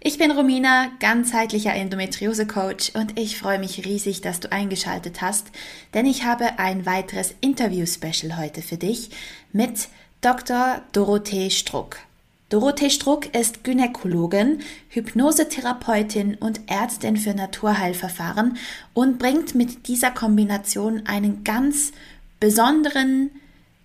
Ich bin Romina, ganzheitlicher Endometriose-Coach und ich freue mich riesig, dass du eingeschaltet hast, denn ich habe ein weiteres Interview-Special heute für dich mit Dr. Dorothee Struck. Dorothee Struck ist Gynäkologin, Hypnosetherapeutin und Ärztin für Naturheilverfahren und bringt mit dieser Kombination einen ganz besonderen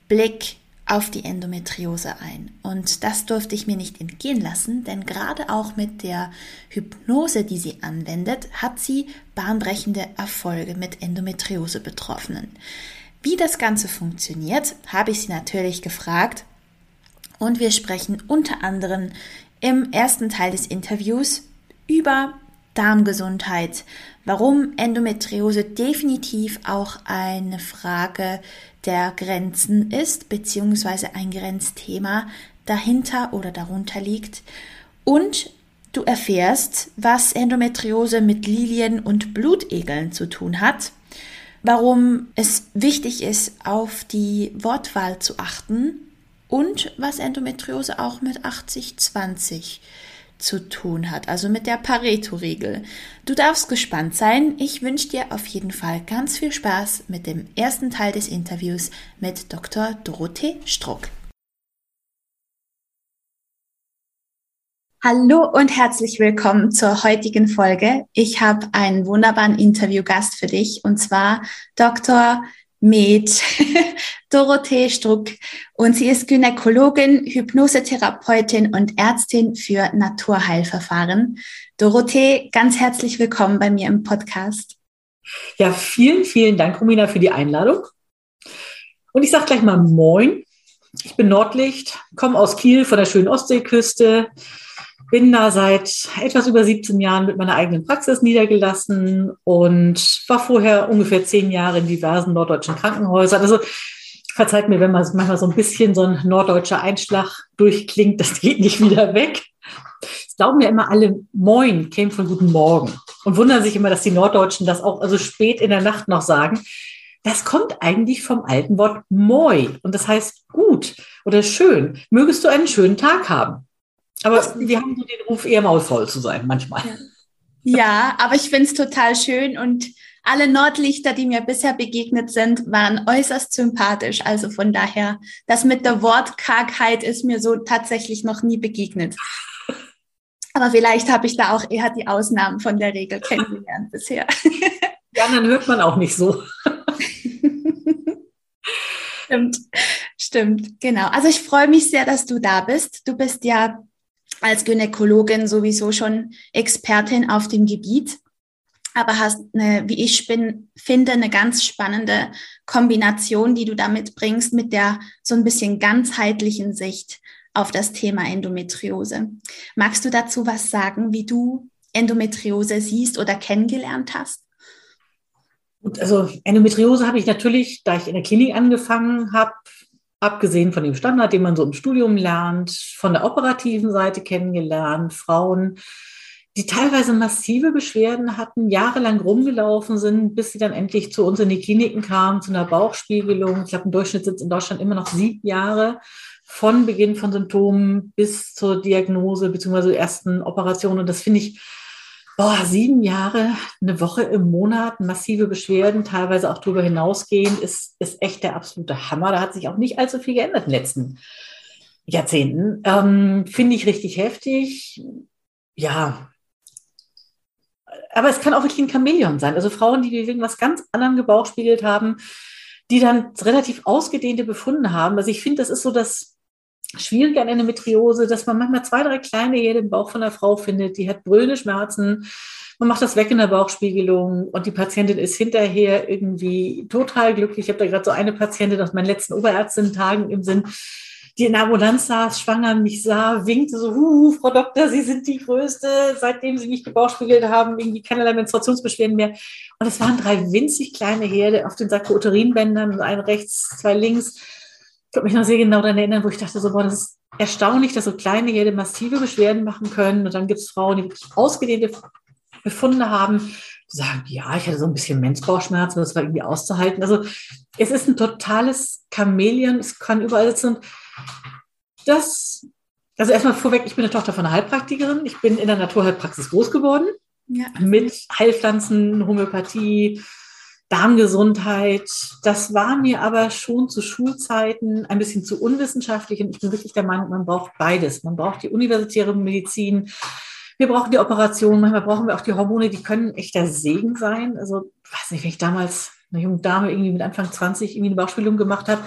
Blick auf die Endometriose ein. Und das durfte ich mir nicht entgehen lassen, denn gerade auch mit der Hypnose, die sie anwendet, hat sie bahnbrechende Erfolge mit Endometriose-Betroffenen. Wie das Ganze funktioniert, habe ich sie natürlich gefragt und wir sprechen unter anderem im ersten Teil des Interviews über Darmgesundheit, warum Endometriose definitiv auch eine Frage der Grenzen ist, beziehungsweise ein Grenzthema dahinter oder darunter liegt. Und du erfährst, was Endometriose mit Lilien und Blutegeln zu tun hat, warum es wichtig ist, auf die Wortwahl zu achten. Und was Endometriose auch mit 80-20 zu tun hat, also mit der Pareto-Regel. Du darfst gespannt sein. Ich wünsche dir auf jeden Fall ganz viel Spaß mit dem ersten Teil des Interviews mit Dr. Dorothee Struck. Hallo und herzlich willkommen zur heutigen Folge. Ich habe einen wunderbaren Interviewgast für dich und zwar Dr mit Dorothee Struck und sie ist Gynäkologin, Hypnosetherapeutin und Ärztin für Naturheilverfahren. Dorothee, ganz herzlich willkommen bei mir im Podcast. Ja, vielen, vielen Dank, Romina, für die Einladung. Und ich sage gleich mal Moin. Ich bin Nordlicht, komme aus Kiel von der schönen Ostseeküste, bin da seit etwas über 17 Jahren mit meiner eigenen Praxis niedergelassen und war vorher ungefähr zehn Jahre in diversen norddeutschen Krankenhäusern. Also verzeiht mir, wenn man manchmal so ein bisschen so ein norddeutscher Einschlag durchklingt, das geht nicht wieder weg. Es glauben ja immer alle, Moin käme von Guten Morgen und wundern sich immer, dass die Norddeutschen das auch also spät in der Nacht noch sagen. Das kommt eigentlich vom alten Wort moi und das heißt gut oder schön. Mögest du einen schönen Tag haben. Aber wir haben so den Ruf, eher maulvoll zu sein, manchmal. Ja, ja aber ich finde es total schön und alle Nordlichter, die mir bisher begegnet sind, waren äußerst sympathisch. Also von daher, das mit der Wortkargheit ist mir so tatsächlich noch nie begegnet. Aber vielleicht habe ich da auch eher die Ausnahmen von der Regel kennengelernt bisher. Die anderen hört man auch nicht so. Stimmt, stimmt, genau. Also ich freue mich sehr, dass du da bist. Du bist ja als Gynäkologin sowieso schon Expertin auf dem Gebiet, aber hast eine, wie ich bin, finde, eine ganz spannende Kombination, die du damit bringst, mit der so ein bisschen ganzheitlichen Sicht auf das Thema Endometriose. Magst du dazu was sagen, wie du Endometriose siehst oder kennengelernt hast? Also Endometriose habe ich natürlich, da ich in der Klinik angefangen habe, abgesehen von dem Standard, den man so im Studium lernt, von der operativen Seite kennengelernt, Frauen, die teilweise massive Beschwerden hatten, jahrelang rumgelaufen sind, bis sie dann endlich zu uns in die Kliniken kamen, zu einer Bauchspiegelung. Ich glaube, im Durchschnitt es in Deutschland immer noch sieben Jahre von Beginn von Symptomen bis zur Diagnose bzw. ersten Operation. Und das finde ich boah, sieben Jahre, eine Woche im Monat, massive Beschwerden, teilweise auch darüber hinausgehend, ist, ist echt der absolute Hammer. Da hat sich auch nicht allzu viel geändert in den letzten Jahrzehnten. Ähm, Finde ich richtig heftig. Ja. Aber es kann auch wirklich ein Chamäleon sein. Also Frauen, die irgendwas ganz anderem gebauchspiegelt haben, die dann relativ ausgedehnte Befunde haben. Also ich finde, das ist so das schwierig an Endometriose, dass man manchmal zwei, drei kleine Jäde im Bauch von der Frau findet, die hat brüllende Schmerzen. Man macht das weg in der Bauchspiegelung und die Patientin ist hinterher irgendwie total glücklich. Ich habe da gerade so eine Patientin aus meinen letzten Oberärztin-Tagen im Sinn. die in der Ambulanz saß, schwanger mich sah, winkte so, Huhu, Frau Doktor, Sie sind die Größte, seitdem Sie mich gebauchspiegelt haben, irgendwie keinerlei Menstruationsbeschwerden mehr. Und es waren drei winzig kleine Herde auf den Sarkoterinbändern, ein rechts, zwei links. Ich kann mich noch sehr genau daran erinnern, wo ich dachte so, boah, das ist erstaunlich, dass so kleine Herde massive Beschwerden machen können. Und dann gibt es Frauen, die wirklich ausgedehnte Befunde haben, die sagen, ja, ich hatte so ein bisschen Menstrualschmerzen, das war irgendwie auszuhalten. Also es ist ein totales Chamäleon, es kann überall sitzen. Das, also erstmal vorweg, ich bin eine Tochter von einer Heilpraktikerin. Ich bin in der Naturheilpraxis groß geworden. Ja. Mit Heilpflanzen, Homöopathie, Darmgesundheit. Das war mir aber schon zu Schulzeiten ein bisschen zu unwissenschaftlich und ich bin wirklich der Meinung, man braucht beides. Man braucht die universitäre Medizin, wir brauchen die Operation, manchmal brauchen wir auch die Hormone, die können echter Segen sein. Also, weiß nicht, wenn ich damals eine junge Dame irgendwie mit Anfang 20 irgendwie eine Bauchspiegelung gemacht habe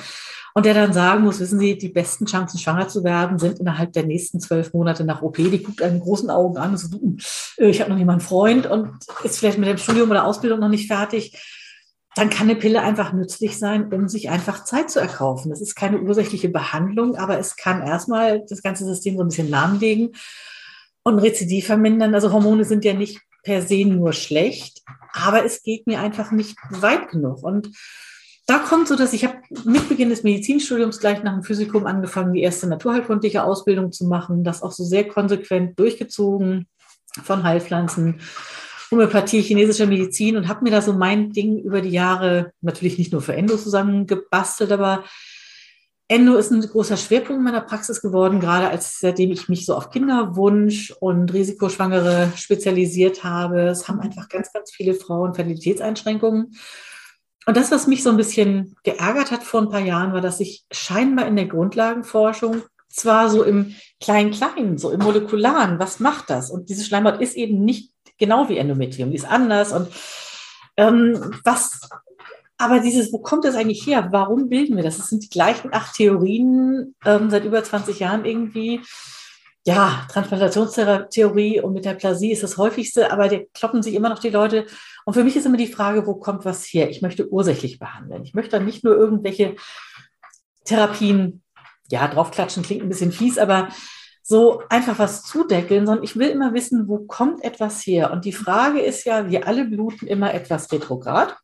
und der dann sagen muss, wissen Sie, die besten Chancen, schwanger zu werden, sind innerhalb der nächsten zwölf Monate nach OP. Die guckt einen großen Augen an und so, äh, ich habe noch nicht mal Freund und ist vielleicht mit dem Studium oder Ausbildung noch nicht fertig dann kann eine Pille einfach nützlich sein, um sich einfach Zeit zu erkaufen. Das ist keine ursächliche Behandlung, aber es kann erstmal das ganze System so ein bisschen lahmlegen und Rezidiv vermindern. Also Hormone sind ja nicht per se nur schlecht, aber es geht mir einfach nicht weit genug. Und da kommt so, dass ich habe mit Beginn des Medizinstudiums gleich nach dem Physikum angefangen, die erste naturheilkundliche Ausbildung zu machen, das auch so sehr konsequent durchgezogen von Heilpflanzen, Homöopathie, chinesischer Medizin und habe mir da so mein Ding über die Jahre natürlich nicht nur für Endo zusammengebastelt, aber Endo ist ein großer Schwerpunkt meiner Praxis geworden, gerade als seitdem ich mich so auf Kinderwunsch und Risikoschwangere spezialisiert habe. Es haben einfach ganz, ganz viele Frauen Fertilitätseinschränkungen. Und das, was mich so ein bisschen geärgert hat vor ein paar Jahren, war, dass ich scheinbar in der Grundlagenforschung zwar so im Klein-Kleinen, so im Molekularen, was macht das? Und diese Schleimhaut ist eben nicht genau wie Endometrium, die ist anders. Und ähm, was aber dieses, wo kommt das eigentlich her? Warum bilden wir das? Das sind die gleichen acht Theorien ähm, seit über 20 Jahren irgendwie. Ja, Transplantationstheorie und Metaplasie ist das häufigste, aber da kloppen sich immer noch die Leute. Und für mich ist immer die Frage, wo kommt was her? Ich möchte ursächlich behandeln. Ich möchte dann nicht nur irgendwelche Therapien, ja, draufklatschen klingt ein bisschen fies, aber so einfach was zudeckeln, sondern ich will immer wissen, wo kommt etwas her? Und die Frage ist ja, wir alle bluten immer etwas retrograd.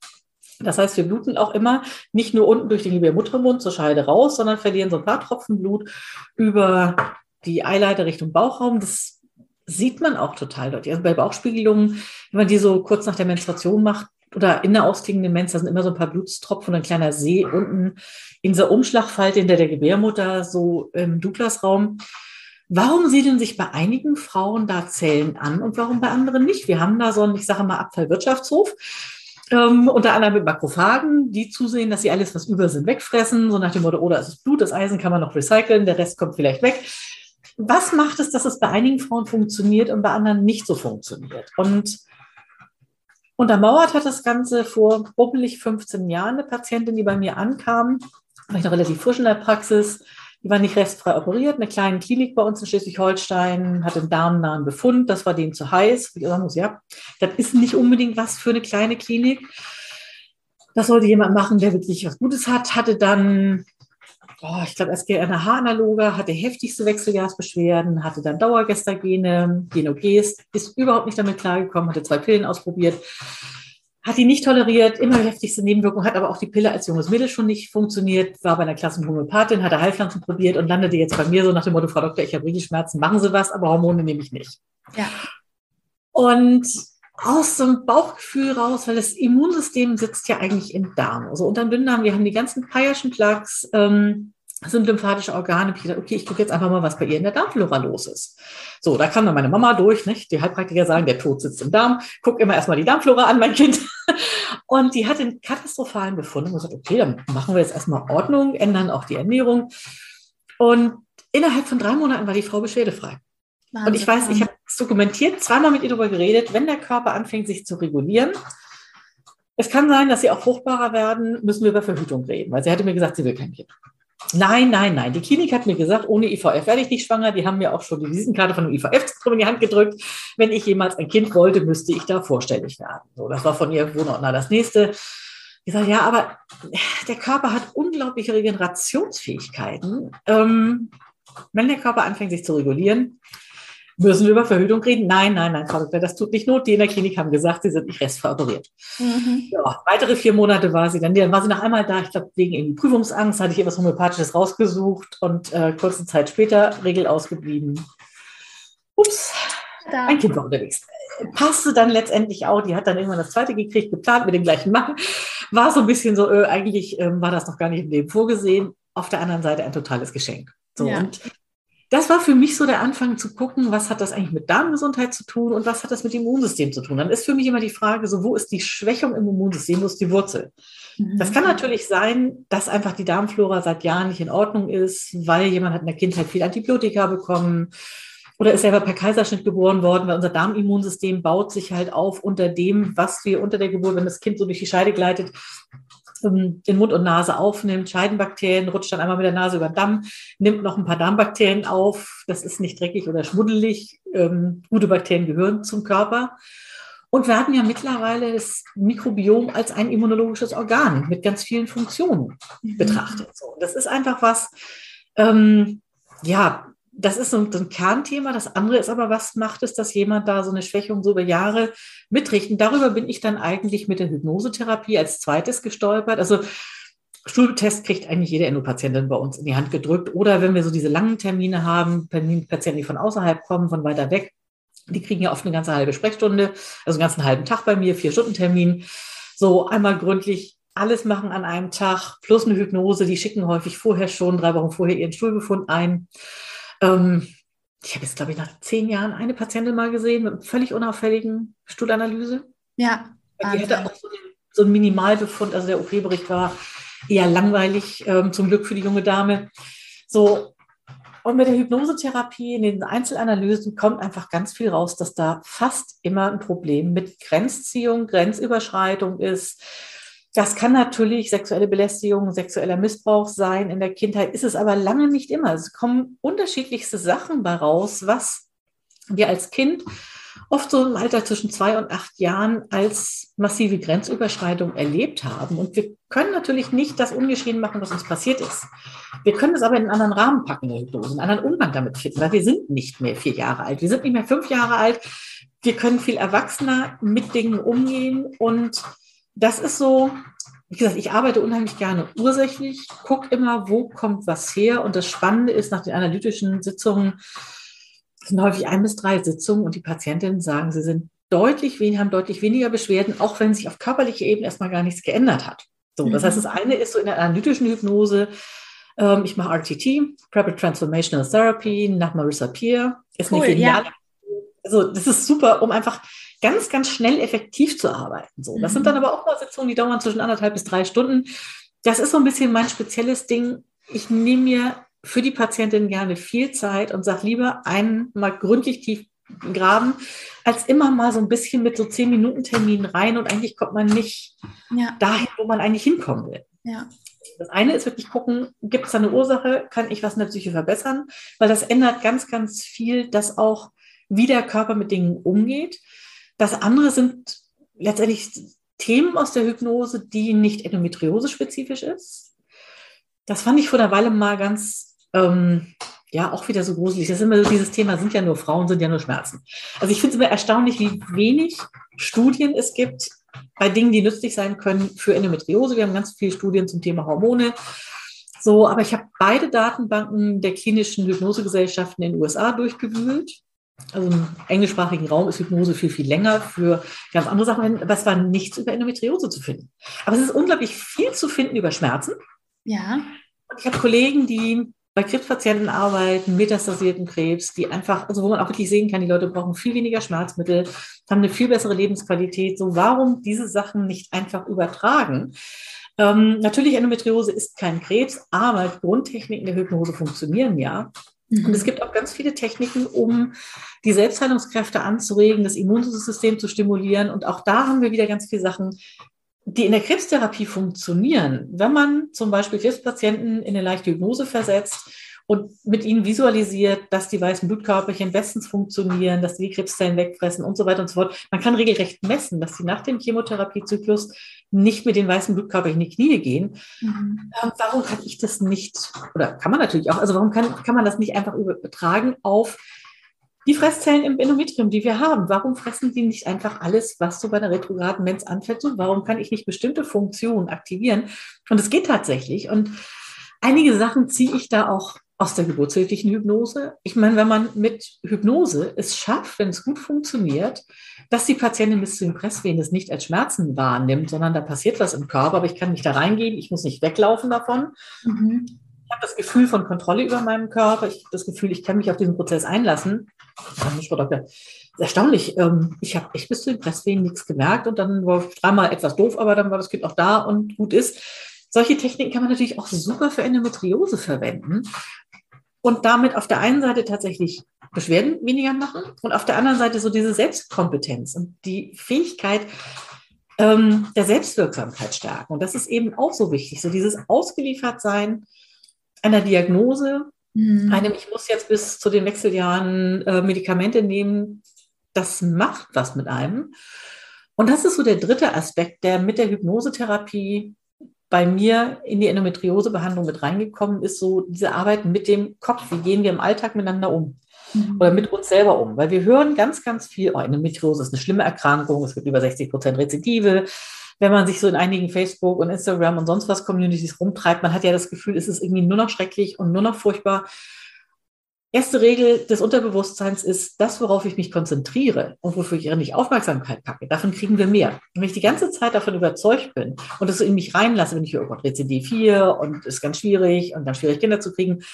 Das heißt, wir bluten auch immer nicht nur unten durch den Gebärmuttermund zur Scheide raus, sondern verlieren so ein paar Tropfen Blut über die Eileiter Richtung Bauchraum. Das sieht man auch total deutlich. Also bei Bauchspiegelungen, wenn man die so kurz nach der Menstruation macht oder in der ausklingenden Menz, da sind immer so ein paar Blutstropfen und ein kleiner See unten in dieser Umschlagfalte hinter der Gebärmutter, so im Douglasraum. Warum siedeln sich bei einigen Frauen da Zellen an und warum bei anderen nicht? Wir haben da so einen, ich sage mal, Abfallwirtschaftshof. Ähm, unter anderem mit Makrophagen, die zusehen, dass sie alles, was über sind, wegfressen. So nach dem Motto, oder oh, es ist Blut, das Eisen kann man noch recyceln, der Rest kommt vielleicht weg. Was macht es, dass es bei einigen Frauen funktioniert und bei anderen nicht so funktioniert? Und untermauert hat das Ganze vor bubbelig 15 Jahren eine Patientin, die bei mir ankam, war ich noch relativ frisch in der Praxis, die war nicht restfrei operiert, eine kleine Klinik bei uns in Schleswig-Holstein, hatte einen darmnahen Befund, das war denen zu heiß. Ich sagen muss, ja, das ist nicht unbedingt was für eine kleine Klinik. Das sollte jemand machen, der wirklich was Gutes hat. Hatte dann, oh, ich glaube, erst eine Haaranaloge, hatte heftigste Wechseljahrsbeschwerden, hatte dann Dauergestagene, Genogest, ist überhaupt nicht damit klargekommen, hatte zwei Pillen ausprobiert, hat die nicht toleriert, immer heftigste Nebenwirkungen, hat aber auch die Pille als junges Mädel schon nicht funktioniert, war bei einer klassischen Homöopathin, hatte Heilpflanzen probiert und landete jetzt bei mir so nach dem Motto, Frau Doktor, ich habe Schmerzen, machen Sie was, aber Hormone nehme ich nicht. Ja. Und aus so einem Bauchgefühl raus, weil das Immunsystem sitzt ja eigentlich im Darm. Also unterm Dünndarm, wir haben die ganzen Payerschen Plaques, ähm, sind lymphatische Organe. Okay, ich gucke jetzt einfach mal, was bei ihr in der Darmflora los ist. So, da kam dann meine Mama durch, nicht? die Heilpraktiker sagen, der Tod sitzt im Darm. Guck immer erstmal die Darmflora an, mein Kind. Und die hat den katastrophalen Befund und gesagt, okay, dann machen wir jetzt erstmal Ordnung, ändern auch die Ernährung. Und innerhalb von drei Monaten war die Frau beschwerdefrei. Wahnsinn. Und ich weiß, ich habe es dokumentiert, zweimal mit ihr darüber geredet, wenn der Körper anfängt, sich zu regulieren, es kann sein, dass sie auch fruchtbarer werden, müssen wir über Verhütung reden, weil sie hatte mir gesagt, sie will kein Kind. Nein, nein, nein. Die Klinik hat mir gesagt, ohne IVF werde ich nicht schwanger. Die haben mir auch schon die Visitenkarte von dem IVF-Zentrum in die Hand gedrückt. Wenn ich jemals ein Kind wollte, müsste ich da vorstellig werden. So, das war von ihr Wohnordner das nächste. Ich sage, ja, aber der Körper hat unglaubliche Regenerationsfähigkeiten. Ähm, wenn der Körper anfängt, sich zu regulieren, müssen wir über Verhütung reden? Nein, nein, nein, Frau Doktor, das tut nicht Not. Die in der Klinik haben gesagt, sie sind nicht restveroperiert. Mhm. Ja, weitere vier Monate war sie dann. Dann war sie noch einmal da, ich glaube, wegen irgendwie Prüfungsangst, hatte ich etwas Homöopathisches rausgesucht und äh, kurze Zeit später Regel ausgeblieben. Ups, da. ein Kind war unterwegs. Passte dann letztendlich auch, die hat dann irgendwann das zweite gekriegt, geplant mit dem gleichen Mann. War so ein bisschen so, äh, eigentlich äh, war das noch gar nicht im Leben vorgesehen. Auf der anderen Seite ein totales Geschenk. So, ja. und das war für mich so der Anfang zu gucken, was hat das eigentlich mit Darmgesundheit zu tun und was hat das mit dem Immunsystem zu tun. Dann ist für mich immer die Frage, so wo ist die Schwächung im Immunsystem, wo ist die Wurzel? Mhm. Das kann natürlich sein, dass einfach die Darmflora seit Jahren nicht in Ordnung ist, weil jemand hat in der Kindheit viel Antibiotika bekommen oder ist selber per Kaiserschnitt geboren worden, weil unser Darmimmunsystem baut sich halt auf unter dem, was wir unter der Geburt, wenn das Kind so durch die Scheide gleitet, in Mund und Nase aufnimmt, Scheidenbakterien, rutscht dann einmal mit der Nase über den Damm, nimmt noch ein paar Darmbakterien auf. Das ist nicht dreckig oder schmuddelig. Ähm, gute Bakterien gehören zum Körper. Und wir hatten ja mittlerweile das Mikrobiom als ein immunologisches Organ mit ganz vielen Funktionen mhm. betrachtet. So, das ist einfach was, ähm, ja, das ist so ein, so ein, Kernthema. Das andere ist aber, was macht es, dass jemand da so eine Schwächung so über Jahre mitrichten? Darüber bin ich dann eigentlich mit der Hypnosetherapie als zweites gestolpert. Also Stuhltest kriegt eigentlich jede Endopatientin bei uns in die Hand gedrückt. Oder wenn wir so diese langen Termine haben, Patienten, die von außerhalb kommen, von weiter weg, die kriegen ja oft eine ganze halbe Sprechstunde, also einen ganzen halben Tag bei mir, vier Stunden Termin. So einmal gründlich alles machen an einem Tag, plus eine Hypnose. Die schicken häufig vorher schon, drei Wochen vorher ihren Stuhlbefund ein. Ähm, ich habe jetzt, glaube ich, nach zehn Jahren eine Patientin mal gesehen mit einem völlig unauffälligen Stuhlanalyse. Ja. Die hatte auch so einen, so einen Minimalbefund, also der OP-Bericht war eher langweilig, ähm, zum Glück für die junge Dame. So, und mit der Hypnosetherapie in den Einzelanalysen kommt einfach ganz viel raus, dass da fast immer ein Problem mit Grenzziehung, Grenzüberschreitung ist, das kann natürlich sexuelle Belästigung, sexueller Missbrauch sein. In der Kindheit ist es aber lange nicht immer. Es kommen unterschiedlichste Sachen bei raus, was wir als Kind oft so im Alter zwischen zwei und acht Jahren als massive Grenzüberschreitung erlebt haben. Und wir können natürlich nicht das ungeschehen machen, was uns passiert ist. Wir können es aber in einen anderen Rahmen packen, eine einen anderen Umgang damit finden, weil wir sind nicht mehr vier Jahre alt. Wir sind nicht mehr fünf Jahre alt. Wir können viel erwachsener mit Dingen umgehen und das ist so, wie gesagt, ich arbeite unheimlich gerne ursächlich, gucke immer, wo kommt was her. Und das Spannende ist, nach den analytischen Sitzungen sind häufig ein bis drei Sitzungen und die Patientinnen sagen, sie sind deutlich weniger, haben deutlich weniger Beschwerden, auch wenn sich auf körperlicher Ebene erstmal gar nichts geändert hat. So, das heißt, das mhm. eine ist so in der analytischen Hypnose, ähm, ich mache RTT, Rapid Transformational Therapy, nach Marissa Peer, ist cool, eine geniale. Ja. Also, das ist super, um einfach ganz, ganz schnell effektiv zu arbeiten. So, das mhm. sind dann aber auch mal Sitzungen, die dauern zwischen anderthalb bis drei Stunden. Das ist so ein bisschen mein spezielles Ding. Ich nehme mir für die Patientin gerne viel Zeit und sage lieber einmal gründlich tief graben, als immer mal so ein bisschen mit so zehn Minuten Termin rein und eigentlich kommt man nicht ja. dahin, wo man eigentlich hinkommen will. Ja. Das eine ist wirklich gucken, gibt es da eine Ursache, kann ich was in der Psyche verbessern, weil das ändert ganz, ganz viel, dass auch wie der Körper mit Dingen umgeht. Das andere sind letztendlich Themen aus der Hypnose, die nicht endometriose-spezifisch ist. Das fand ich vor der Weile mal ganz, ähm, ja, auch wieder so gruselig. Das ist immer so dieses Thema, sind ja nur Frauen, sind ja nur Schmerzen. Also ich finde es immer erstaunlich, wie wenig Studien es gibt bei Dingen, die nützlich sein können für Endometriose. Wir haben ganz viele Studien zum Thema Hormone. So, aber ich habe beide Datenbanken der klinischen Hypnosegesellschaften in den USA durchgewühlt also im englischsprachigen Raum ist Hypnose viel, viel länger für ganz andere Sachen, aber es war nichts über Endometriose zu finden. Aber es ist unglaublich viel zu finden über Schmerzen. Ja. Und ich habe Kollegen, die bei Krebspatienten arbeiten, metastasierten Krebs, die einfach, also wo man auch wirklich sehen kann, die Leute brauchen viel weniger Schmerzmittel, haben eine viel bessere Lebensqualität. So, warum diese Sachen nicht einfach übertragen? Ähm, natürlich, Endometriose ist kein Krebs, aber Grundtechniken der Hypnose funktionieren ja. Mhm. Und es gibt auch ganz viele Techniken, um die Selbstheilungskräfte anzuregen, das Immunsystem zu stimulieren. Und auch da haben wir wieder ganz viele Sachen, die in der Krebstherapie funktionieren. Wenn man zum Beispiel Krebspatienten in eine leichte Hypnose versetzt und mit ihnen visualisiert, dass die weißen Blutkörperchen bestens funktionieren, dass die Krebszellen wegfressen und so weiter und so fort. Man kann regelrecht messen, dass sie nach dem Chemotherapiezyklus nicht mit den weißen Blutkörper in die Knie gehen. Mhm. Ähm, warum kann ich das nicht, oder kann man natürlich auch, also warum kann, kann man das nicht einfach übertragen auf die Fresszellen im Endometrium, die wir haben? Warum fressen die nicht einfach alles, was so bei einer retrograden Mens anfällt? So, warum kann ich nicht bestimmte Funktionen aktivieren? Und es geht tatsächlich. Und einige Sachen ziehe ich da auch aus der geburtshilflichen Hypnose. Ich meine, wenn man mit Hypnose es schafft, wenn es gut funktioniert, dass die Patientin bis zu den Presswehen es nicht als Schmerzen wahrnimmt, sondern da passiert was im Körper, aber ich kann nicht da reingehen, ich muss nicht weglaufen davon. Mhm. Ich habe das Gefühl von Kontrolle über meinen Körper, ich habe das Gefühl, ich kann mich auf diesen Prozess einlassen. Frau Doktor, erstaunlich. Ähm, ich habe echt bis zu den Presswehen nichts gemerkt und dann war dreimal etwas doof, aber dann war das Kind auch da und gut ist. Solche Techniken kann man natürlich auch super für Endometriose verwenden und damit auf der einen Seite tatsächlich Beschwerden weniger machen und auf der anderen Seite so diese Selbstkompetenz und die Fähigkeit ähm, der Selbstwirksamkeit stärken. Und das ist eben auch so wichtig, so dieses Ausgeliefertsein einer Diagnose, mhm. einem, ich muss jetzt bis zu den Wechseljahren äh, Medikamente nehmen, das macht was mit einem. Und das ist so der dritte Aspekt, der mit der Hypnosetherapie bei mir in die Endometriosebehandlung mit reingekommen ist, so diese Arbeit mit dem Kopf. Wie gehen wir im Alltag miteinander um? Mhm. Oder mit uns selber um? Weil wir hören ganz, ganz viel, oh, Endometriose ist eine schlimme Erkrankung, es gibt über 60 Prozent Rezidive. Wenn man sich so in einigen Facebook und Instagram und sonst was Communities rumtreibt, man hat ja das Gefühl, es ist irgendwie nur noch schrecklich und nur noch furchtbar erste Regel des Unterbewusstseins ist, das, worauf ich mich konzentriere und wofür ich nicht Aufmerksamkeit packe, davon kriegen wir mehr. Und wenn ich die ganze Zeit davon überzeugt bin und das in mich reinlasse, wenn ich höre, oh Gott, Rezidiv 4 und ist ganz schwierig und ganz schwierig, Kinder zu kriegen,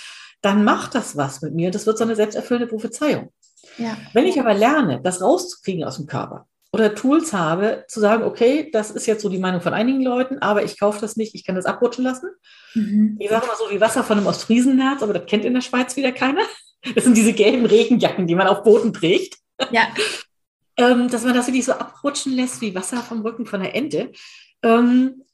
dann macht das was mit mir. Das wird so eine selbsterfüllende Prophezeiung. Ja. Wenn ich aber lerne, das rauszukriegen aus dem Körper oder Tools habe, zu sagen, okay, das ist jetzt so die Meinung von einigen Leuten, aber ich kaufe das nicht, ich kann das abrutschen lassen. Mhm. Ich sage mal so wie Wasser von einem Ostfriesenherz, aber das kennt in der Schweiz wieder keiner. Das sind diese gelben Regenjacken, die man auf Booten trägt. Ja. ähm, dass man das wirklich so abrutschen lässt wie Wasser vom Rücken von der Ente. Ähm,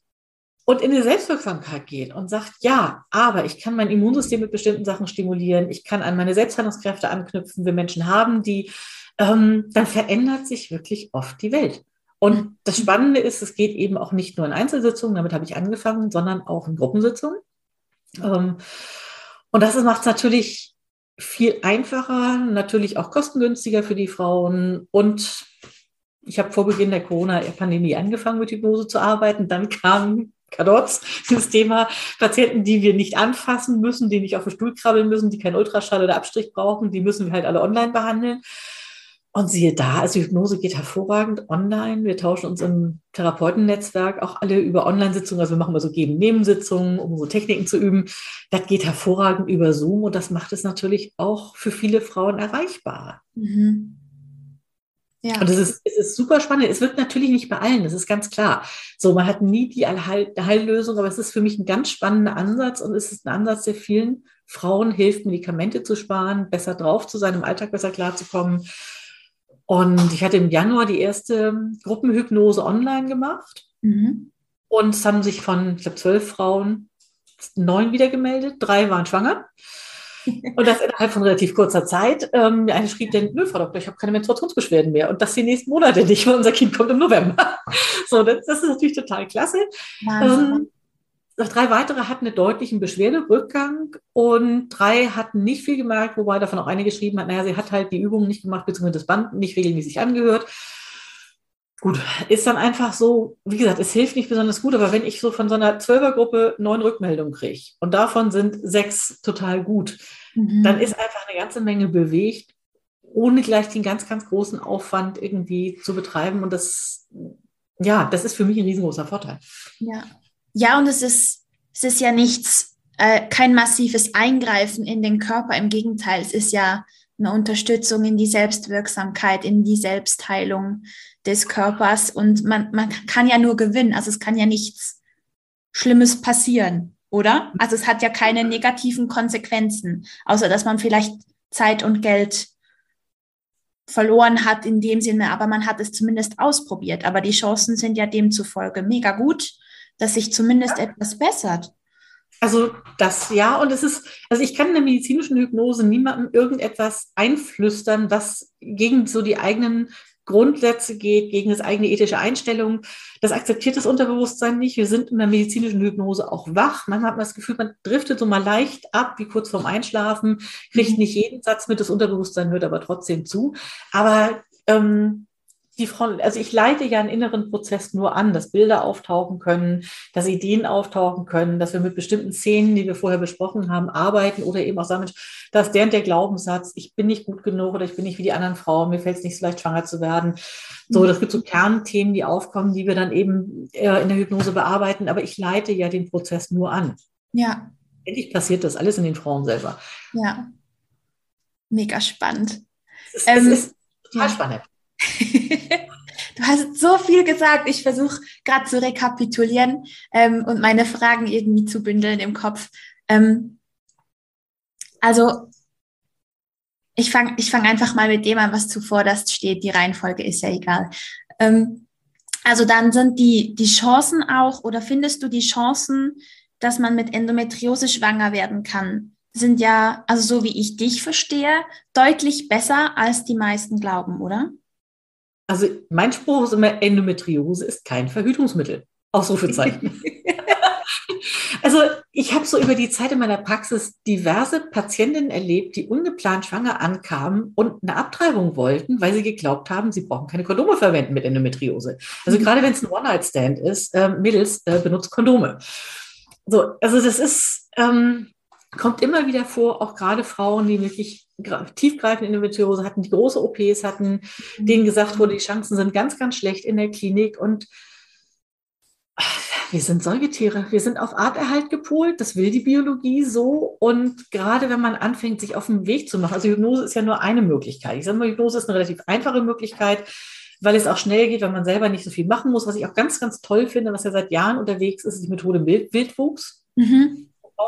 und in die Selbstwirksamkeit geht und sagt, ja, aber ich kann mein Immunsystem mit bestimmten Sachen stimulieren, ich kann an meine Selbstheilungskräfte anknüpfen, wir Menschen haben die, ähm, dann verändert sich wirklich oft die Welt. Und das Spannende ist, es geht eben auch nicht nur in Einzelsitzungen, damit habe ich angefangen, sondern auch in Gruppensitzungen. Ähm, und das macht es natürlich viel einfacher, natürlich auch kostengünstiger für die Frauen. Und ich habe vor Beginn der Corona-Pandemie angefangen, mit Hypnose zu arbeiten. Dann kam Kadotz, das Thema Patienten, die wir nicht anfassen müssen, die nicht auf den Stuhl krabbeln müssen, die keinen Ultraschall oder Abstrich brauchen, die müssen wir halt alle online behandeln. Und siehe da, also Hypnose geht hervorragend online. Wir tauschen uns im Therapeutennetzwerk auch alle über Online-Sitzungen. Also wir machen mal so Geben-Nebensitzungen, um so Techniken zu üben. Das geht hervorragend über Zoom und das macht es natürlich auch für viele Frauen erreichbar. Mhm. Ja. Und es ist, es ist super spannend. Es wird natürlich nicht bei allen, das ist ganz klar. So, man hat nie die Allheil Heillösung, aber es ist für mich ein ganz spannender Ansatz und es ist ein Ansatz, der vielen Frauen hilft, Medikamente zu sparen, besser drauf zu sein, im Alltag besser klarzukommen und ich hatte im Januar die erste Gruppenhypnose online gemacht. Mhm. Und es haben sich von, ich glaube, zwölf Frauen neun wieder gemeldet. Drei waren schwanger. Und das innerhalb von relativ kurzer Zeit. Ähm, eine schrieb dann, nö, Frau Doktor, ich habe keine Menstruationsbeschwerden mehr. Und das die nächsten Monate nicht, weil unser Kind kommt im November. So, das, das ist natürlich total klasse. Ähm, drei weitere hatten einen deutlichen Beschwerderückgang und drei hatten nicht viel gemerkt, wobei davon auch eine geschrieben hat, naja, sie hat halt die Übungen nicht gemacht, beziehungsweise das Band nicht regelmäßig angehört. Gut, ist dann einfach so, wie gesagt, es hilft nicht besonders gut, aber wenn ich so von so einer Zwölfergruppe neun Rückmeldungen kriege und davon sind sechs total gut, mhm. dann ist einfach eine ganze Menge bewegt, ohne gleich den ganz, ganz großen Aufwand irgendwie zu betreiben. Und das, ja, das ist für mich ein riesengroßer Vorteil. Ja, ja, und es ist, es ist ja nichts, äh, kein massives Eingreifen in den Körper. Im Gegenteil, es ist ja eine Unterstützung in die Selbstwirksamkeit, in die Selbstheilung des Körpers. Und man, man kann ja nur gewinnen. Also es kann ja nichts Schlimmes passieren, oder? Also es hat ja keine negativen Konsequenzen, außer dass man vielleicht Zeit und Geld verloren hat in dem Sinne, aber man hat es zumindest ausprobiert. Aber die Chancen sind ja demzufolge mega gut dass sich zumindest etwas bessert. Also das ja, und es ist, also ich kann in der medizinischen Hypnose niemandem irgendetwas einflüstern, was gegen so die eigenen Grundsätze geht, gegen das eigene ethische Einstellung. Das akzeptiert das Unterbewusstsein nicht. Wir sind in der medizinischen Hypnose auch wach. Manchmal hat man das Gefühl, man driftet so mal leicht ab, wie kurz vorm Einschlafen, kriegt mhm. nicht jeden Satz mit, das Unterbewusstsein hört aber trotzdem zu. Aber ähm, die Frau, also ich leite ja einen inneren Prozess nur an, dass Bilder auftauchen können, dass Ideen auftauchen können, dass wir mit bestimmten Szenen, die wir vorher besprochen haben, arbeiten oder eben auch sagen, dass der und der Glaubenssatz, ich bin nicht gut genug oder ich bin nicht wie die anderen Frauen, mir fällt es nicht so leicht, schwanger zu werden. So, mhm. das gibt so Kernthemen, die aufkommen, die wir dann eben äh, in der Hypnose bearbeiten, aber ich leite ja den Prozess nur an. Ja. Endlich passiert das alles in den Frauen selber. Ja. Mega spannend. Es ist, ähm, ist total ja. spannend. Du hast so viel gesagt. Ich versuche gerade zu rekapitulieren ähm, und meine Fragen irgendwie zu bündeln im Kopf. Ähm, also ich fange ich fang einfach mal mit dem an, was zuvor das steht. Die Reihenfolge ist ja egal. Ähm, also dann sind die, die Chancen auch, oder findest du die Chancen, dass man mit Endometriose schwanger werden kann, sind ja, also so wie ich dich verstehe, deutlich besser, als die meisten glauben, oder? Also mein Spruch ist immer, Endometriose ist kein Verhütungsmittel. Ausrufezeichen. also ich habe so über die Zeit in meiner Praxis diverse Patientinnen erlebt, die ungeplant schwanger ankamen und eine Abtreibung wollten, weil sie geglaubt haben, sie brauchen keine Kondome verwenden mit Endometriose. Also mhm. gerade wenn es ein One-Night-Stand ist, äh, Mädels äh, benutzt Kondome. So, also das ist, ähm, kommt immer wieder vor, auch gerade Frauen, die wirklich tiefgreifende Endometriose hatten, die große OPs hatten, mhm. denen gesagt wurde, die Chancen sind ganz, ganz schlecht in der Klinik und wir sind Säugetiere, wir sind auf Arterhalt gepolt, das will die Biologie so. Und gerade wenn man anfängt, sich auf den Weg zu machen, also Hypnose ist ja nur eine Möglichkeit. Ich sage mal, Hypnose ist eine relativ einfache Möglichkeit, weil es auch schnell geht, weil man selber nicht so viel machen muss. Was ich auch ganz, ganz toll finde, was ja seit Jahren unterwegs ist, ist die Methode Wildwuchs. Mhm.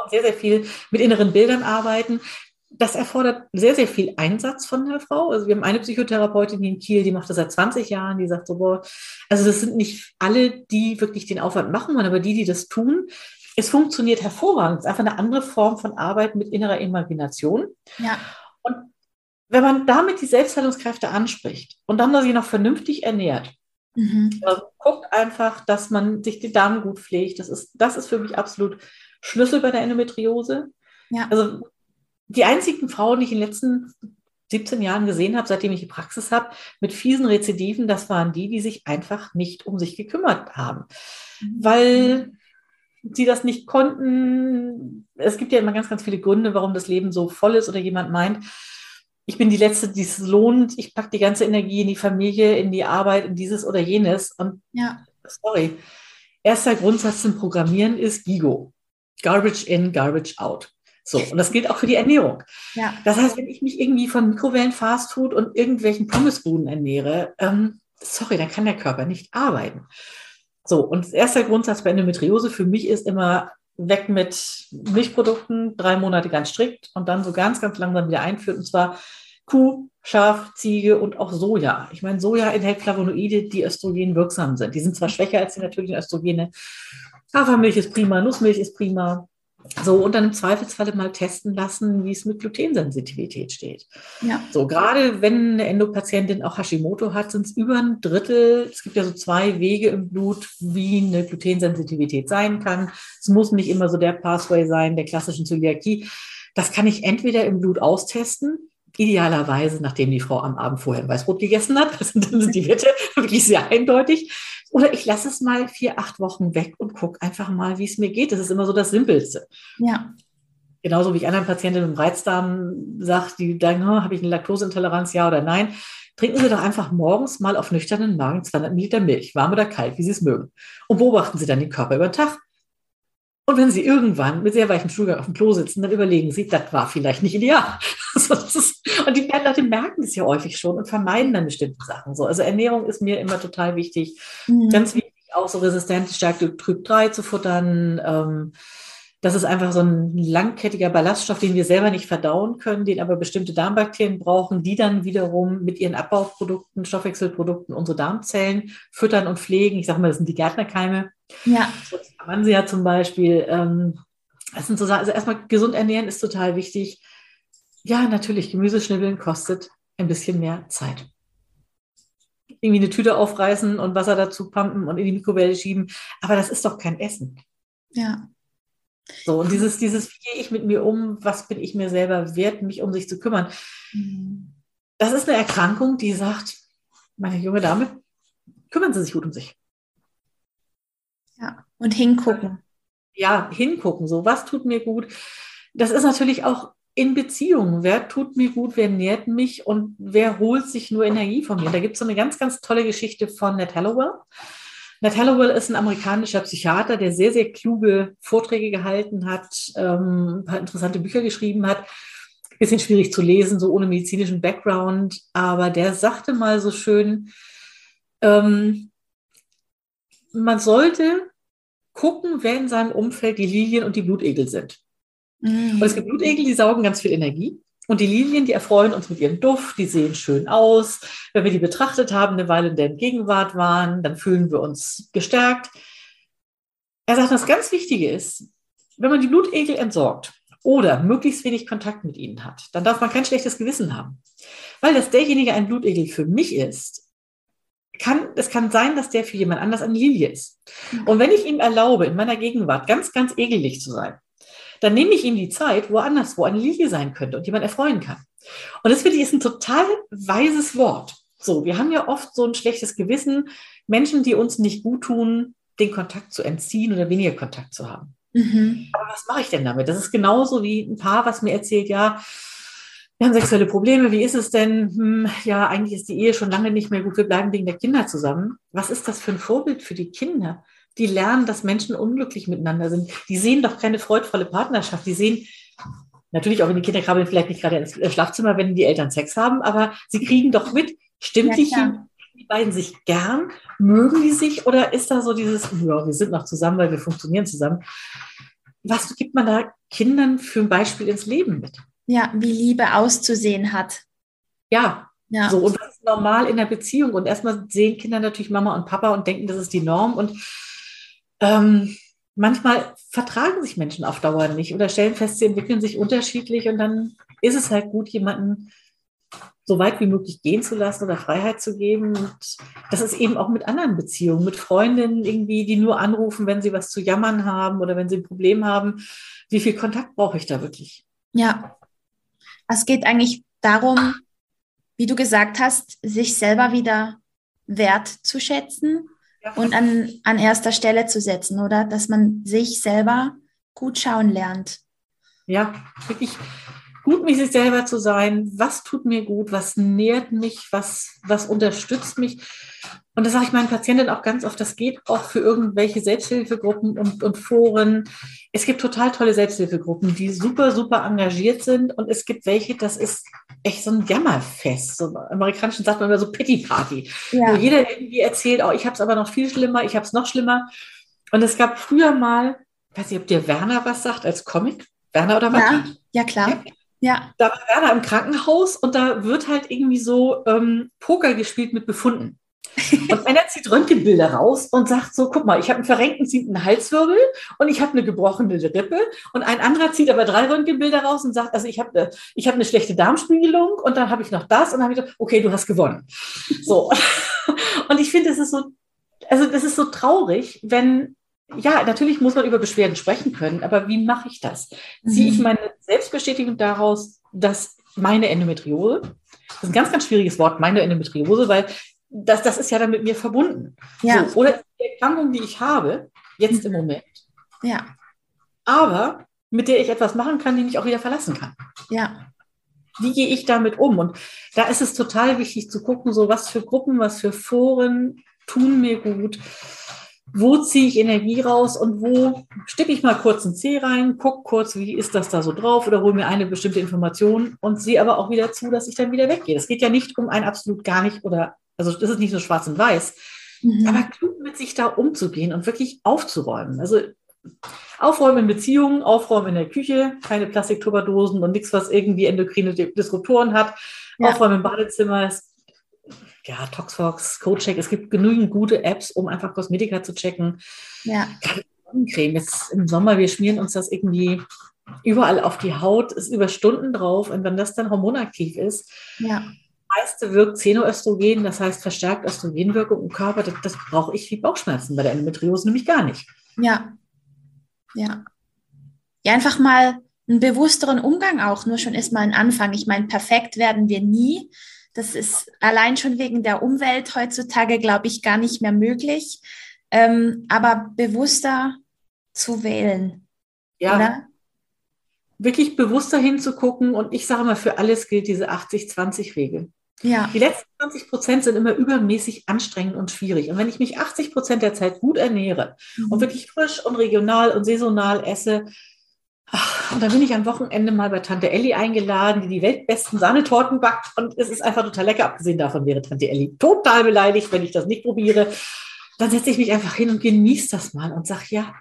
Sehr, sehr viel mit inneren Bildern arbeiten das erfordert sehr, sehr viel Einsatz von der Frau. Also wir haben eine Psychotherapeutin in Kiel, die macht das seit 20 Jahren, die sagt so, boah, also das sind nicht alle, die wirklich den Aufwand machen wollen, aber die, die das tun, es funktioniert hervorragend. Es ist einfach eine andere Form von Arbeit mit innerer Imagination. Ja. Und wenn man damit die Selbstheilungskräfte anspricht und dann sich noch vernünftig ernährt, mhm. also guckt einfach, dass man sich die Darm gut pflegt. Das ist, das ist für mich absolut Schlüssel bei der Endometriose. Ja. Also die einzigen Frauen, die ich in den letzten 17 Jahren gesehen habe, seitdem ich die Praxis habe, mit fiesen Rezidiven, das waren die, die sich einfach nicht um sich gekümmert haben. Mhm. Weil sie das nicht konnten. Es gibt ja immer ganz, ganz viele Gründe, warum das Leben so voll ist oder jemand meint, ich bin die Letzte, die es lohnt. Ich packe die ganze Energie in die Familie, in die Arbeit, in dieses oder jenes. Und ja. sorry. Erster Grundsatz zum Programmieren ist GIGO. Garbage in, garbage out. So, und das gilt auch für die Ernährung. Ja. Das heißt, wenn ich mich irgendwie von Mikrowellen, Fastfood und irgendwelchen Pommesbuden ernähre, ähm, sorry, dann kann der Körper nicht arbeiten. So, und erster Grundsatz bei Endometriose für mich ist immer weg mit Milchprodukten, drei Monate ganz strikt und dann so ganz, ganz langsam wieder einführen. Und zwar Kuh, Schaf, Ziege und auch Soja. Ich meine, Soja enthält Flavonoide, die östrogen wirksam sind. Die sind zwar schwächer als die natürlichen Östrogene. Hafermilch ist prima, Nussmilch ist prima, so, und dann im Zweifelsfalle mal testen lassen, wie es mit Glutensensitivität steht. Ja. So, gerade wenn eine Endopatientin auch Hashimoto hat, sind es über ein Drittel. Es gibt ja so zwei Wege im Blut, wie eine Glutensensitivität sein kann. Es muss nicht immer so der Pathway sein, der klassischen Zöliakie. Das kann ich entweder im Blut austesten, idealerweise, nachdem die Frau am Abend vorher Weißbrot gegessen hat. Dann sind die Werte wirklich sehr eindeutig. Oder ich lasse es mal vier, acht Wochen weg und gucke einfach mal, wie es mir geht. Das ist immer so das Simpelste. Ja. Genauso wie ich anderen Patientinnen im Reizdarm sage, die sagen, oh, habe ich eine Laktoseintoleranz, ja oder nein. Trinken Sie doch einfach morgens mal auf nüchternen Magen 200 Milliliter Milch, warm oder kalt, wie Sie es mögen. Und beobachten Sie dann den Körper über den Tag. Und wenn Sie irgendwann mit sehr weichem Stuhlgang auf dem Klo sitzen, dann überlegen Sie, das war vielleicht nicht ideal. und die Leute merken das ja häufig schon und vermeiden dann bestimmte Sachen. So, also Ernährung ist mir immer total wichtig. Mhm. Ganz wichtig, auch so resistent starke Typ 3 zu futtern. Ähm, das ist einfach so ein langkettiger Ballaststoff, den wir selber nicht verdauen können, den aber bestimmte Darmbakterien brauchen, die dann wiederum mit ihren Abbauprodukten, Stoffwechselprodukten unsere Darmzellen füttern und pflegen. Ich sage mal, das sind die Gärtnerkeime. Ja. Das sie ja zum Beispiel. Ähm, das sind so Sachen, also erstmal gesund ernähren ist total wichtig. Ja, natürlich, Gemüseschnibbeln kostet ein bisschen mehr Zeit. irgendwie eine Tüte aufreißen und Wasser dazu pumpen und in die Mikrowelle schieben. Aber das ist doch kein Essen. Ja. So, und dieses, dieses, wie gehe ich mit mir um, was bin ich mir selber wert, mich um sich zu kümmern. Mhm. Das ist eine Erkrankung, die sagt, meine junge Dame, kümmern Sie sich gut um sich. Ja, und hingucken. Ja, hingucken. So, was tut mir gut? Das ist natürlich auch in Beziehungen. Wer tut mir gut? Wer nährt mich? Und wer holt sich nur Energie von mir? Da gibt es so eine ganz, ganz tolle Geschichte von Nat Hallowell. Nat Hallowell ist ein amerikanischer Psychiater, der sehr, sehr kluge Vorträge gehalten hat, ähm, ein paar interessante Bücher geschrieben hat. Bisschen schwierig zu lesen, so ohne medizinischen Background. Aber der sagte mal so schön, ähm, man sollte gucken, wer in seinem Umfeld die Lilien und die Blutegel sind. Mhm. Und es gibt Blutegel, die saugen ganz viel Energie. Und die Lilien, die erfreuen uns mit ihrem Duft, die sehen schön aus. Wenn wir die betrachtet haben, eine Weile in der Gegenwart waren, dann fühlen wir uns gestärkt. Er sagt, das ganz Wichtige ist, wenn man die Blutegel entsorgt oder möglichst wenig Kontakt mit ihnen hat, dann darf man kein schlechtes Gewissen haben. Weil das derjenige ein Blutegel für mich ist, kann, es kann sein, dass der für jemand anders eine Lilie ist. Und wenn ich ihm erlaube, in meiner Gegenwart ganz, ganz ekelig zu sein, dann nehme ich ihm die Zeit, woanders, wo eine Lilie sein könnte und jemand erfreuen kann. Und das finde ich ist ein total weises Wort. So, wir haben ja oft so ein schlechtes Gewissen, Menschen, die uns nicht gut tun, den Kontakt zu entziehen oder weniger Kontakt zu haben. Mhm. Aber was mache ich denn damit? Das ist genauso wie ein Paar, was mir erzählt, ja, wir haben sexuelle Probleme, wie ist es denn? Hm, ja, eigentlich ist die Ehe schon lange nicht mehr gut, wir bleiben wegen der Kinder zusammen. Was ist das für ein Vorbild für die Kinder? Die lernen, dass Menschen unglücklich miteinander sind. Die sehen doch keine freudvolle Partnerschaft. Die sehen, natürlich auch wenn die Kinder krabbeln, vielleicht nicht gerade ins Schlafzimmer, wenn die Eltern Sex haben, aber sie kriegen doch mit, stimmt ja, die, die beiden sich gern? Mögen die sich? Oder ist da so dieses, ja, wir sind noch zusammen, weil wir funktionieren zusammen? Was gibt man da Kindern für ein Beispiel ins Leben mit? Ja, wie Liebe auszusehen hat. Ja, ja. So, und das ist normal in der Beziehung. Und erstmal sehen Kinder natürlich Mama und Papa und denken, das ist die Norm. Und ähm, manchmal vertragen sich Menschen auf Dauer nicht oder stellen fest, sie entwickeln sich unterschiedlich und dann ist es halt gut, jemanden so weit wie möglich gehen zu lassen oder Freiheit zu geben. Und das ist eben auch mit anderen Beziehungen, mit Freundinnen irgendwie, die nur anrufen, wenn sie was zu jammern haben oder wenn sie ein Problem haben. Wie viel Kontakt brauche ich da wirklich? Ja, es geht eigentlich darum, wie du gesagt hast, sich selber wieder wertzuschätzen und an, an erster Stelle zu setzen, oder? Dass man sich selber gut schauen lernt. Ja, wirklich gut mit sich selber zu sein. Was tut mir gut? Was nährt mich? Was, was unterstützt mich? Und das sage ich meinen Patienten auch ganz oft, das geht auch für irgendwelche Selbsthilfegruppen und, und Foren. Es gibt total tolle Selbsthilfegruppen, die super, super engagiert sind. Und es gibt welche, das ist echt so ein Jammerfest. So im Amerikanischen sagt man immer so Pity Party. Ja. Wo jeder irgendwie erzählt, oh, ich habe es aber noch viel schlimmer, ich habe es noch schlimmer. Und es gab früher mal, weiß nicht, ob dir Werner was sagt als Comic? Werner oder was? Ja, ja klar. Ja. Ja. Da war Werner im Krankenhaus und da wird halt irgendwie so ähm, Poker gespielt mit Befunden. Und einer zieht Röntgenbilder raus und sagt so, guck mal, ich habe einen verrenkten ziehenden Halswirbel und ich habe eine gebrochene Rippe. Und ein anderer zieht aber drei Röntgenbilder raus und sagt, also ich habe eine, ich eine schlechte Darmspiegelung und dann habe ich noch das und dann habe ich gesagt, okay, du hast gewonnen. So. Und ich finde, es ist so, also das ist so traurig, wenn ja, natürlich muss man über Beschwerden sprechen können, aber wie mache ich das? Ziehe ich mhm. meine Selbstbestätigung daraus, dass meine Endometriose, das ist ein ganz, ganz schwieriges Wort, meine Endometriose, weil das, das ist ja dann mit mir verbunden. Ja. So, oder die Erkrankung, die ich habe, jetzt im Moment. Ja. Aber mit der ich etwas machen kann, die mich auch wieder verlassen kann. Ja. Wie gehe ich damit um? Und da ist es total wichtig zu gucken, so was für Gruppen, was für Foren tun mir gut. Wo ziehe ich Energie raus und wo stecke ich mal kurz einen C rein, gucke kurz, wie ist das da so drauf oder hole mir eine bestimmte Information und sehe aber auch wieder zu, dass ich dann wieder weggehe. Es geht ja nicht um ein absolut gar nicht oder also das ist nicht nur schwarz und weiß, mhm. aber klug mit sich da umzugehen und wirklich aufzuräumen. Also aufräumen in Beziehungen, aufräumen in der Küche, keine Plastiktupperdosen und nichts, was irgendwie endokrine Disruptoren hat. Ja. Aufräumen im Badezimmer. Ja, Toxfox, CodeCheck. Es gibt genügend gute Apps, um einfach Kosmetika zu checken. Ja. Gerade Sonnencreme. Jetzt im Sommer, wir schmieren uns das irgendwie überall auf die Haut, ist über Stunden drauf. Und wenn das dann hormonaktiv ist, ja meiste wirkt Xenoöstrogen, das heißt verstärkt Östrogenwirkung im Körper. Das, das brauche ich wie Bauchschmerzen bei der Endometriose nämlich gar nicht. Ja. Ja. Ja, einfach mal einen bewussteren Umgang auch, nur schon ist mal ein Anfang. Ich meine, perfekt werden wir nie. Das ist allein schon wegen der Umwelt heutzutage, glaube ich, gar nicht mehr möglich. Ähm, aber bewusster zu wählen. Ja. Oder? Wirklich bewusster hinzugucken. Und ich sage mal, für alles gilt diese 80-20-Regel. Ja. Die letzten 20 Prozent sind immer übermäßig anstrengend und schwierig. Und wenn ich mich 80 Prozent der Zeit gut ernähre mhm. und wirklich frisch und regional und saisonal esse, ach, und dann bin ich am Wochenende mal bei Tante Elli eingeladen, die die weltbesten Sahnetorten backt. Und es ist einfach total lecker. Abgesehen davon wäre Tante Elli total beleidigt, wenn ich das nicht probiere. Dann setze ich mich einfach hin und genieße das mal und sage, ja,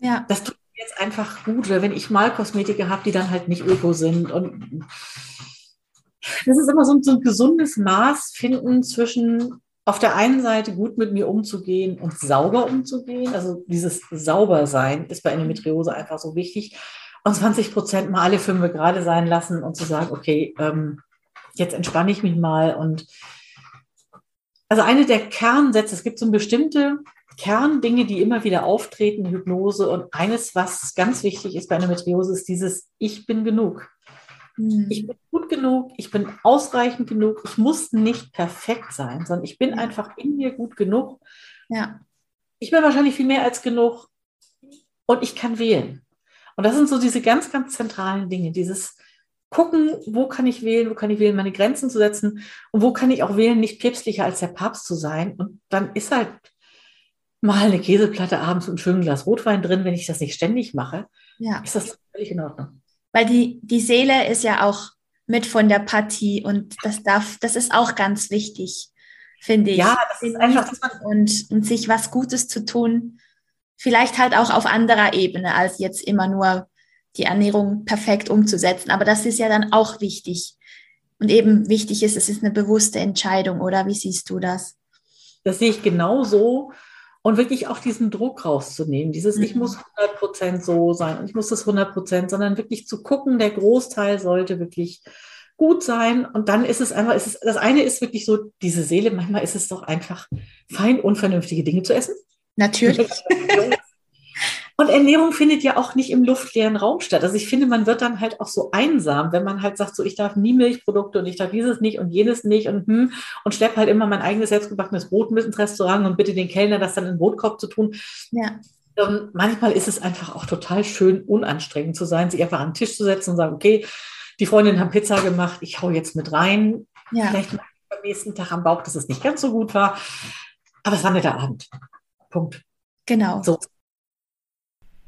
ja. das tut mir jetzt einfach gut. Oder wenn ich mal Kosmetika habe, die dann halt nicht öko sind. Und das ist immer so, so ein gesundes Maß finden zwischen auf der einen Seite gut mit mir umzugehen und sauber umzugehen. Also dieses Saubersein ist bei Endometriose einfach so wichtig. Und 20 Prozent mal alle fünf gerade sein lassen und zu sagen, okay, ähm, jetzt entspanne ich mich mal. Und also eine der Kernsätze, es gibt so bestimmte Kerndinge, die immer wieder auftreten, Hypnose. Und eines, was ganz wichtig ist bei Endometriose, ist dieses Ich bin genug. Mhm. Ich bin gut genug, ich bin ausreichend genug, ich muss nicht perfekt sein, sondern ich bin einfach in mir gut genug. Ja. Ich bin wahrscheinlich viel mehr als genug und ich kann wählen. Und das sind so diese ganz, ganz zentralen Dinge, dieses gucken, wo kann ich wählen, wo kann ich wählen, meine Grenzen zu setzen und wo kann ich auch wählen, nicht päpstlicher als der Papst zu sein. Und dann ist halt mal eine Käseplatte abends und ein schönes Glas Rotwein drin, wenn ich das nicht ständig mache, ja. ist das völlig in Ordnung weil die, die Seele ist ja auch mit von der Partie und das darf, das ist auch ganz wichtig, finde ich. Ja, das ist einfach, und, und sich was Gutes zu tun, vielleicht halt auch auf anderer Ebene, als jetzt immer nur die Ernährung perfekt umzusetzen. Aber das ist ja dann auch wichtig. Und eben wichtig ist, es ist eine bewusste Entscheidung, oder wie siehst du das? Das sehe ich genauso und wirklich auch diesen Druck rauszunehmen. Dieses, mhm. ich muss 100 Prozent so sein und ich muss das 100 Prozent, sondern wirklich zu gucken, der Großteil sollte wirklich gut sein. Und dann ist es einfach, ist es, das eine ist wirklich so diese Seele. Manchmal ist es doch einfach fein, unvernünftige Dinge zu essen. Natürlich. Und Ernährung findet ja auch nicht im luftleeren Raum statt. Also ich finde, man wird dann halt auch so einsam, wenn man halt sagt, so ich darf nie Milchprodukte und ich darf dieses nicht und jenes nicht und hm, und schleppe halt immer mein eigenes selbstgebackenes Brot mit ins Restaurant und bitte den Kellner das dann in den Brotkorb zu tun. Ja. Und manchmal ist es einfach auch total schön unanstrengend zu sein, sich einfach an den Tisch zu setzen und sagen, okay, die Freundinnen haben Pizza gemacht, ich hau jetzt mit rein. Ja. Vielleicht am nächsten Tag am Bauch, dass es nicht ganz so gut war. Aber es war ein netter Abend. Punkt. Genau. So.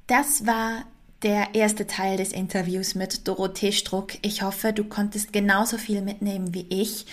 Das war der erste Teil des Interviews mit Dorothee Struck. Ich hoffe, du konntest genauso viel mitnehmen wie ich.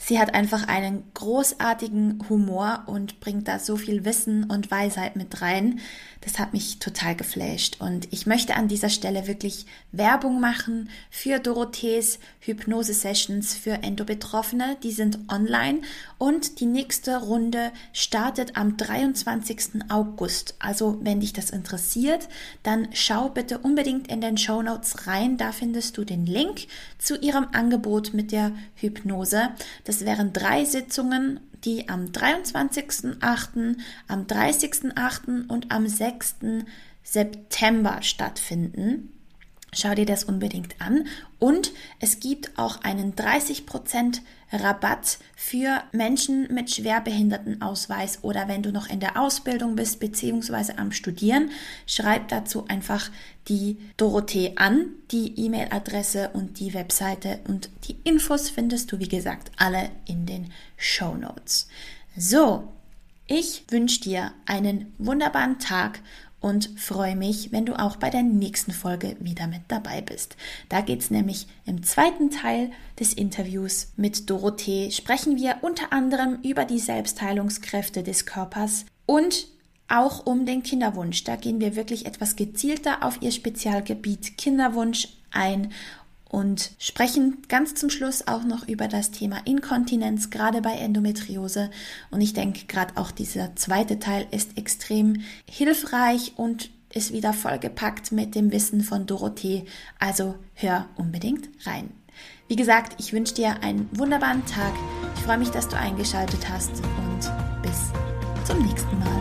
Sie hat einfach einen großartigen Humor und bringt da so viel Wissen und Weisheit mit rein. Das hat mich total geflasht. Und ich möchte an dieser Stelle wirklich Werbung machen für Dorothees Hypnose-Sessions für Endobetroffene. Die sind online und die nächste Runde startet am 23. August. Also wenn dich das interessiert, dann schau bitte unbedingt in den Show Notes rein. Da findest du den Link zu ihrem Angebot mit der Hypnose. Das wären drei Sitzungen die am 23.08., am 30.08. und am 6. September stattfinden. Schau dir das unbedingt an. Und es gibt auch einen 30% Rabatt für Menschen mit Schwerbehindertenausweis oder wenn du noch in der Ausbildung bist beziehungsweise am Studieren, schreib dazu einfach die Dorothee an, die E-Mail-Adresse und die Webseite und die Infos findest du wie gesagt alle in den Show Notes. So, ich wünsche dir einen wunderbaren Tag und freue mich, wenn du auch bei der nächsten Folge wieder mit dabei bist. Da geht es nämlich im zweiten Teil des Interviews mit Dorothee, sprechen wir unter anderem über die Selbstheilungskräfte des Körpers und auch um den Kinderwunsch. Da gehen wir wirklich etwas gezielter auf ihr Spezialgebiet Kinderwunsch ein und sprechen ganz zum Schluss auch noch über das Thema Inkontinenz, gerade bei Endometriose. Und ich denke, gerade auch dieser zweite Teil ist extrem hilfreich und ist wieder vollgepackt mit dem Wissen von Dorothee. Also hör unbedingt rein. Wie gesagt, ich wünsche dir einen wunderbaren Tag. Ich freue mich, dass du eingeschaltet hast und bis zum nächsten Mal.